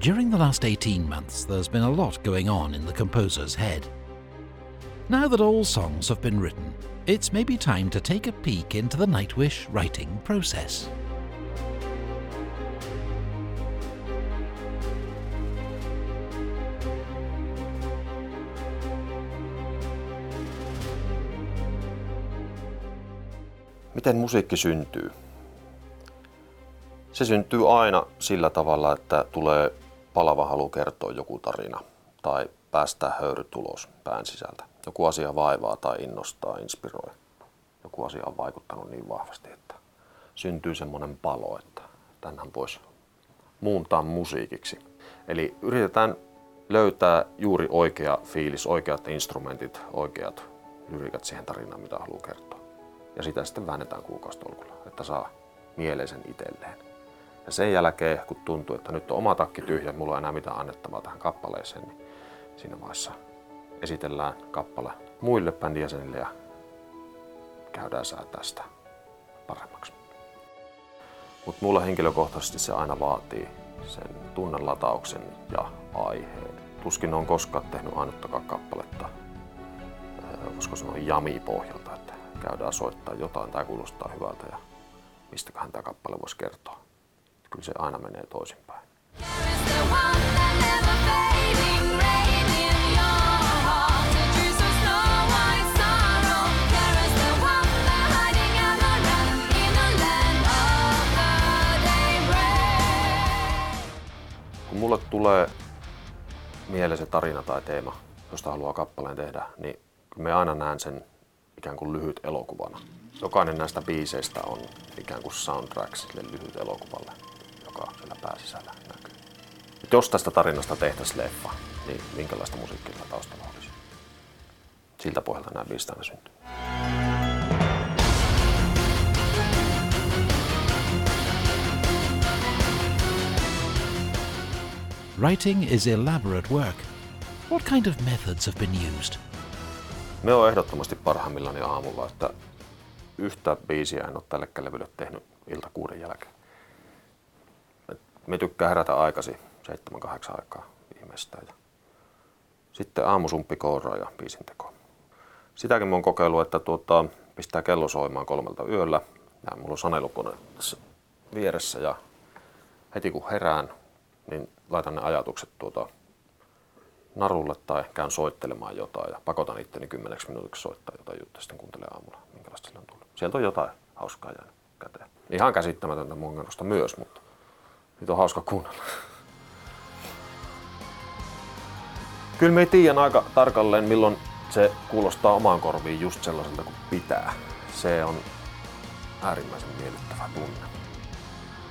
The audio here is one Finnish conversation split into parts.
During the last 18 months, there's been a lot going on in the composer's head. Now that all songs have been written, it's maybe time to take a peek into the Nightwish writing process. Miten musiikki syntyy? Se syntyy aina sillä tavalla, että tulee palava halu kertoa joku tarina tai päästää höyry ulos pään sisältä. Joku asia vaivaa tai innostaa, inspiroi. Joku asia on vaikuttanut niin vahvasti, että syntyy semmoinen palo, että tänhän voisi muuntaa musiikiksi. Eli yritetään löytää juuri oikea fiilis, oikeat instrumentit, oikeat lyrikat siihen tarinaan, mitä haluaa kertoa. Ja sitä sitten väännetään kuukausitolkulla, että saa mieleisen itselleen. Ja sen jälkeen, kun tuntuu, että nyt on oma takki tyhjä, mulla ei enää mitään annettavaa tähän kappaleeseen, niin siinä vaiheessa esitellään kappale muille bändin jäsenille ja käydään säätää sitä paremmaksi. Mutta mulla henkilökohtaisesti se aina vaatii sen tunnelatauksen ja aiheen. Tuskin on koskaan tehnyt ainuttakaan kappaletta, koska se on jami pohjalta, että käydään soittaa jotain tai kuulostaa hyvältä ja mistäköhän tämä kappale voisi kertoa. Kyllä se aina menee toisinpäin. Kun mulle tulee mieleen se tarina tai teema, josta haluaa kappaleen tehdä, niin me aina näen sen ikään kuin lyhyt elokuvana. Jokainen näistä biiseistä on ikään kuin soundtrack sille lyhyt elokuvalle, joka siellä pääsisällä näkyy. Et jos tästä tarinasta tehtäisiin leffa, niin minkälaista musiikkia taustalla olisi? Siltä pohjalta nämä biisit aina syntyy. Writing is elaborate work. What kind of methods have been used? Me on ehdottomasti parhaimmillani aamulla, että yhtä biisiä en ole tälle levylle tehnyt ilta kuuden jälkeen. Me tykkää herätä aikasi, 7-8 aikaa viimeistään. Ja sitten aamusumppi kouraa ja biisin teko. Sitäkin mä oon kokeillut, että tuota, pistää kello soimaan kolmelta yöllä. Ja mulla on sanelukone tässä vieressä ja heti kun herään, niin laitan ne ajatukset tuota narulle tai käyn soittelemaan jotain ja pakotan itteni kymmeneksi minuutiksi soittaa jotain juttua, sitten kuuntelen aamulla, minkälaista sillä on tullut. Sieltä on jotain hauskaa jäänyt käteen. Ihan käsittämätöntä mun myös, mutta nyt on hauska kuunnella. Kyllä me tiedän aika tarkalleen, milloin se kuulostaa omaan korviin just sellaiselta kuin pitää. Se on äärimmäisen miellyttävä tunne.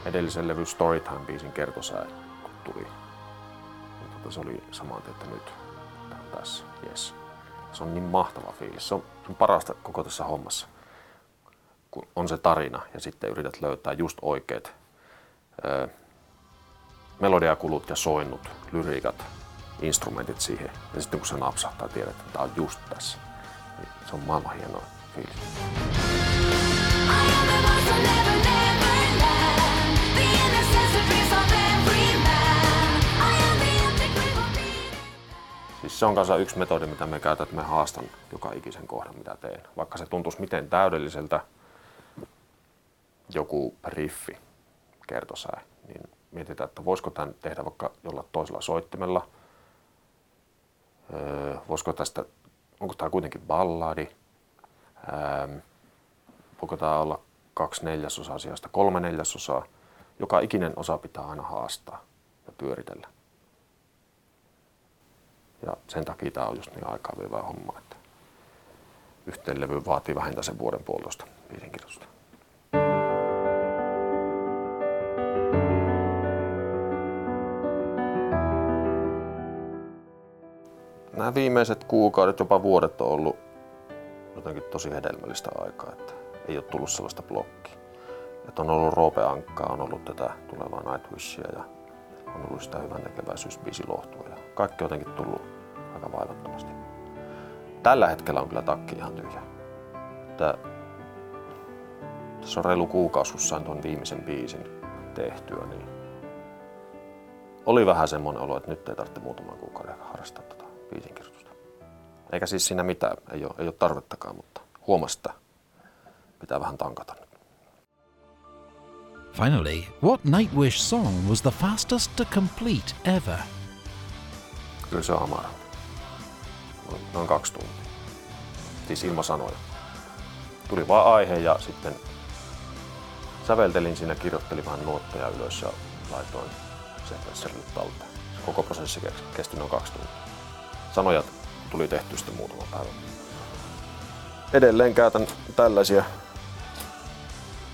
Edellisen levy Storytime-biisin kertosää, kun tuli, niin tota, se oli saman että nyt tämä on tässä, yes. Se on niin mahtava fiilis. Se on, se on parasta koko tässä hommassa, kun on se tarina ja sitten yrität löytää just oikeat ö, melodiakulut ja soinnut, lyriikat, instrumentit siihen. Ja sitten kun se napsahtaa, tiedät, että tämä on just tässä. Niin se on maailman hienoa fiilis. Siis se on kanssa yksi metodi, mitä me käytän, että me haastan joka ikisen kohdan, mitä teen. Vaikka se tuntuisi miten täydelliseltä joku riffi kertosää, niin mietitään, että voisiko tämän tehdä vaikka jollain toisella soittimella. Öö, voisiko tästä, onko tämä kuitenkin balladi? Öö, voiko tämä olla kaksi neljäsosaa sijasta kolme neljäsosaa? Joka ikinen osa pitää aina haastaa ja pyöritellä. Ja sen takia tämä on just niin aikaa vievää homma, että yhteen levy vaatii vähintään sen vuoden puolitoista biisinkirjoitusta. Nämä viimeiset kuukaudet, jopa vuodet on ollut jotenkin tosi hedelmällistä aikaa, että ei ole tullut sellaista blokkia. Että on ollut Roope Ankkaa, on ollut tätä tulevaa Nightwishia ja on ollut sitä hyvän tekeväisyysbiisi lohtua ja kaikki on jotenkin tullut aika vaivattomasti. Tällä hetkellä on kyllä takki ihan tyhjä. Että tässä on reilu kuukausi, kun sain tuon viimeisen biisin tehtyä, niin oli vähän semmoinen olo, että nyt ei tarvitse muutaman kuukauden harrastaa tätä biisinkirjoitusta. Eikä siis siinä mitään, ei ole, ei ole tarvettakaan, mutta huomasta pitää vähän tankata nyt. Finally, what Nightwish song was the fastest to complete ever? Kyllä se on Amara. Noin kaksi tuntia. Siis ilman sanoja. Tuli vaan aihe ja sitten säveltelin siinä, kirjoittelin vähän nuotteja ylös ja laitoin sekvensserille talteen. Koko prosessi kesti noin kaksi tuntia. Sanoja tuli tehty sitten muutama päivä. Edelleen käytän tällaisia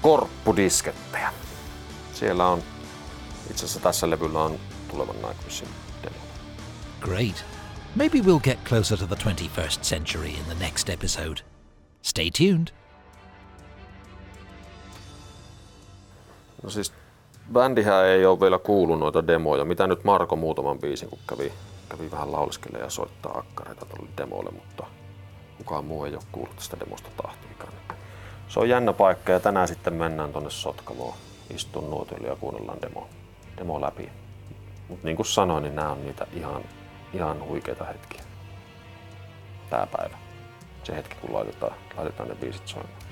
korppudiskettejä. Siellä on, itse asiassa tässä levyllä on tulevan Nightwishin demo. Great. Maybe we'll get closer to the 21st century in the next episode. Stay tuned. No siis bändihän ei ole vielä kuullut noita demoja. Mitä nyt Marko muutaman biisin, kun kävi, kävi vähän lauleskelle ja soittaa akkareita tuolle demolle, mutta kukaan muu ei ole kuullut tästä demosta tahtiikaan. Se on jännä paikka ja tänään sitten mennään tuonne Sotkamoon istun nuotille ja kuunnellaan demo, demo läpi. Mutta niin kuin sanoin, niin nämä on niitä ihan, ihan huikeita hetkiä. Tää päivä. Se hetki, kun laitetaan, laitetaan ne biisit soimaan.